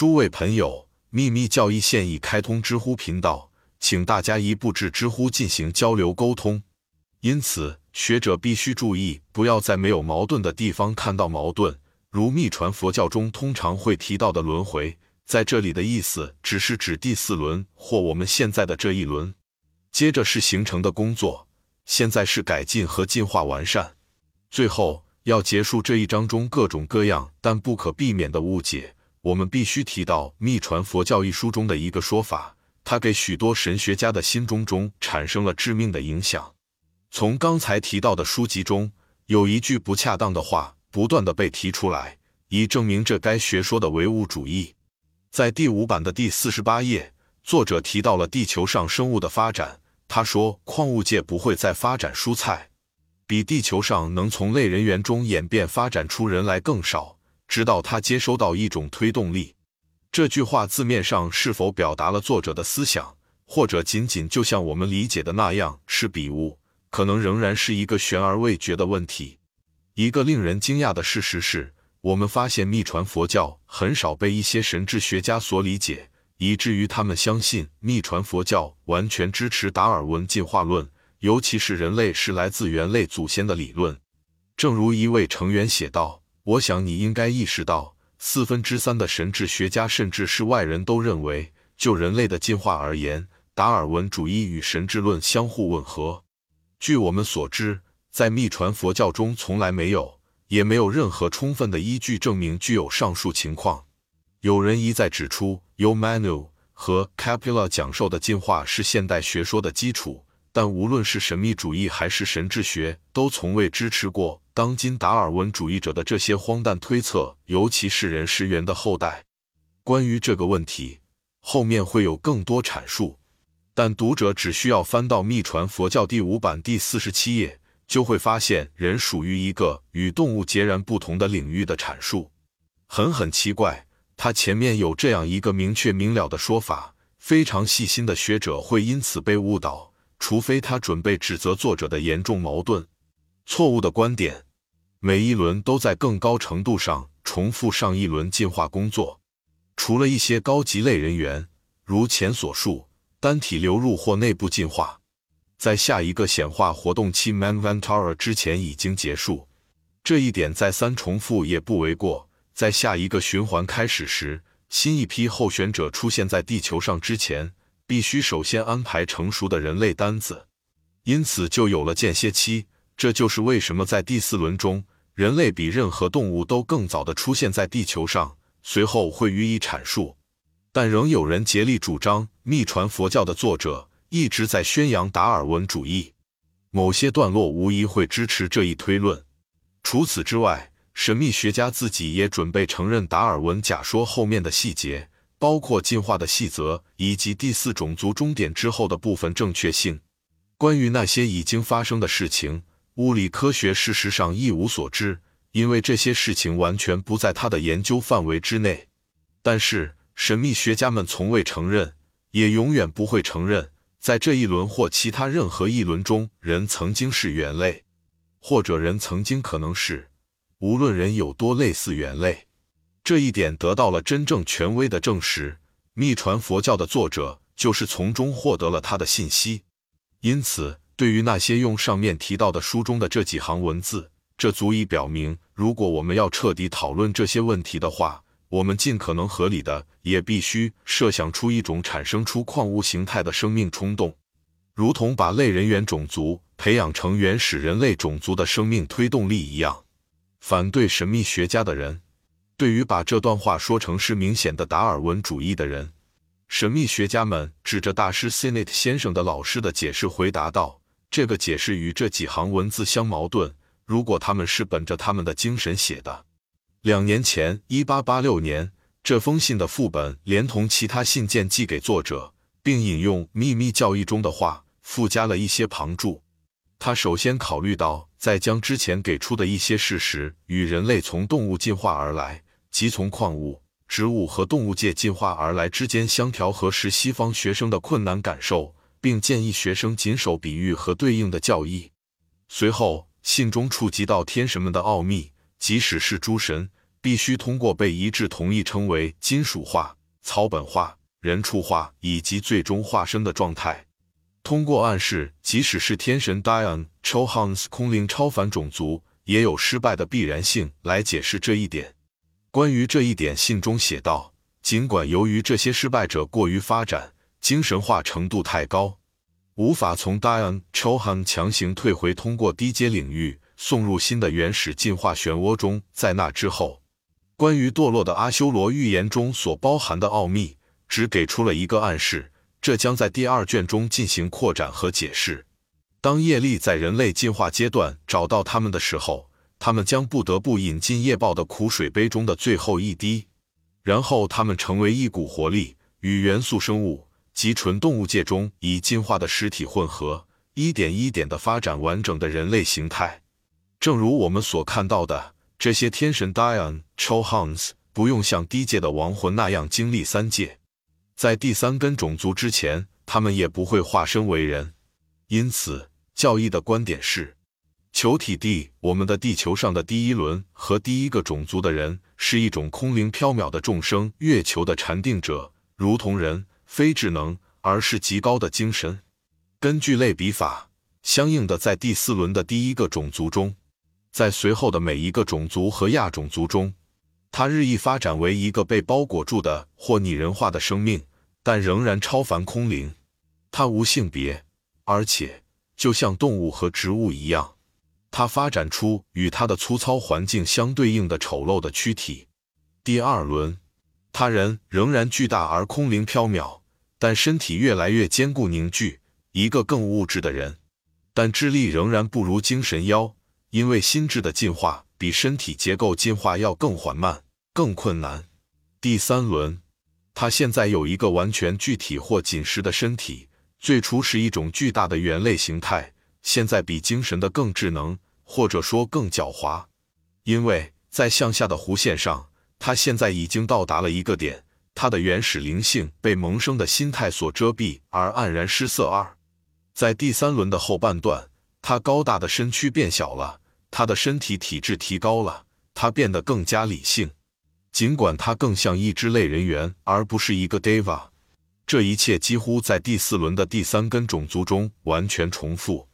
诸位朋友，秘密教义现已开通知乎频道，请大家一步至知乎进行交流沟通。因此，学者必须注意，不要在没有矛盾的地方看到矛盾。如密传佛教中通常会提到的轮回，在这里的意思只是指第四轮或我们现在的这一轮。接着是形成的工作，现在是改进和进化完善。最后要结束这一章中各种各样但不可避免的误解。我们必须提到《密传佛教》一书中的一个说法，它给许多神学家的心中中产生了致命的影响。从刚才提到的书籍中，有一句不恰当的话不断的被提出来，以证明这该学说的唯物主义。在第五版的第四十八页，作者提到了地球上生物的发展。他说，矿物界不会再发展蔬菜，比地球上能从类人猿中演变发展出人来更少。直到他接收到一种推动力，这句话字面上是否表达了作者的思想，或者仅仅就像我们理解的那样是笔误，可能仍然是一个悬而未决的问题。一个令人惊讶的事实是，我们发现秘传佛教很少被一些神智学家所理解，以至于他们相信秘传佛教完全支持达尔文进化论，尤其是人类是来自猿类祖先的理论。正如一位成员写道。我想你应该意识到，四分之三的神智学家甚至是外人都认为，就人类的进化而言，达尔文主义与神智论相互吻合。据我们所知，在密传佛教中从来没有，也没有任何充分的依据证明具有上述情况。有人一再指出，由 Manu 和 Capilla 讲授的进化是现代学说的基础。但无论是神秘主义还是神智学，都从未支持过当今达尔文主义者的这些荒诞推测，尤其是人是猿的后代。关于这个问题，后面会有更多阐述，但读者只需要翻到《秘传佛教》第五版第四十七页，就会发现人属于一个与动物截然不同的领域的阐述。很很奇怪，他前面有这样一个明确明了的说法，非常细心的学者会因此被误导。除非他准备指责作者的严重矛盾、错误的观点，每一轮都在更高程度上重复上一轮进化工作。除了一些高级类人员，如前所述，单体流入或内部进化，在下一个显化活动期 Manvantara 之前已经结束。这一点再三重复也不为过。在下一个循环开始时，新一批候选者出现在地球上之前。必须首先安排成熟的人类单子，因此就有了间歇期。这就是为什么在第四轮中，人类比任何动物都更早的出现在地球上。随后会予以阐述，但仍有人竭力主张秘传佛教的作者一直在宣扬达尔文主义。某些段落无疑会支持这一推论。除此之外，神秘学家自己也准备承认达尔文假说后面的细节。包括进化的细则以及第四种族终点之后的部分正确性。关于那些已经发生的事情，物理科学事实上一无所知，因为这些事情完全不在他的研究范围之内。但是神秘学家们从未承认，也永远不会承认，在这一轮或其他任何一轮中，人曾经是猿类，或者人曾经可能是，无论人有多类似猿类。这一点得到了真正权威的证实。秘传佛教的作者就是从中获得了他的信息。因此，对于那些用上面提到的书中的这几行文字，这足以表明，如果我们要彻底讨论这些问题的话，我们尽可能合理的也必须设想出一种产生出矿物形态的生命冲动，如同把类人猿种族培养成原始人类种族的生命推动力一样。反对神秘学家的人。对于把这段话说成是明显的达尔文主义的人，神秘学家们指着大师 s i n e t 先生的老师的解释回答道：“这个解释与这几行文字相矛盾。如果他们是本着他们的精神写的。”两年前，一八八六年，这封信的副本连同其他信件寄给作者，并引用秘密教义中的话，附加了一些旁注。他首先考虑到，在将之前给出的一些事实与人类从动物进化而来。即从矿物、植物和动物界进化而来之间相调和时，西方学生的困难感受，并建议学生谨守比喻和对应的教义。随后，信中触及到天神们的奥秘，即使是诸神，必须通过被一致同意称为金属化、草本化、人畜化以及最终化身的状态。通过暗示，即使是天神 Dion Chohans 空灵超凡种族，也有失败的必然性来解释这一点。关于这一点，信中写道：尽管由于这些失败者过于发展，精神化程度太高，无法从 Dion Chohan 强行退回，通过低阶领域送入新的原始进化漩涡中。在那之后，关于堕落的阿修罗预言中所包含的奥秘，只给出了一个暗示。这将在第二卷中进行扩展和解释。当业力在人类进化阶段找到他们的时候，他们将不得不饮尽业报的苦水杯中的最后一滴，然后他们成为一股活力，与元素生物及纯动物界中已进化的尸体混合，一点一点地发展完整的人类形态。正如我们所看到的，这些天神 Dion Chohans 不用像低界的亡魂那样经历三界。在第三根种族之前，他们也不会化身为人。因此，教义的观点是：球体地，我们的地球上的第一轮和第一个种族的人，是一种空灵缥缈的众生，月球的禅定者，如同人，非智能，而是极高的精神。根据类比法，相应的，在第四轮的第一个种族中，在随后的每一个种族和亚种族中，它日益发展为一个被包裹住的或拟人化的生命。但仍然超凡空灵，它无性别，而且就像动物和植物一样，它发展出与它的粗糙环境相对应的丑陋的躯体。第二轮，他人仍然巨大而空灵缥缈，但身体越来越坚固凝聚，一个更物质的人，但智力仍然不如精神妖，因为心智的进化比身体结构进化要更缓慢、更困难。第三轮。他现在有一个完全具体或紧实的身体，最初是一种巨大的猿类形态，现在比精神的更智能，或者说更狡猾，因为在向下的弧线上，他现在已经到达了一个点，他的原始灵性被萌生的心态所遮蔽而黯然失色。二，在第三轮的后半段，他高大的身躯变小了，他的身体体质提高了，他变得更加理性。尽管他更像一只类人猿，而不是一个 Deva，这一切几乎在第四轮的第三根种族中完全重复。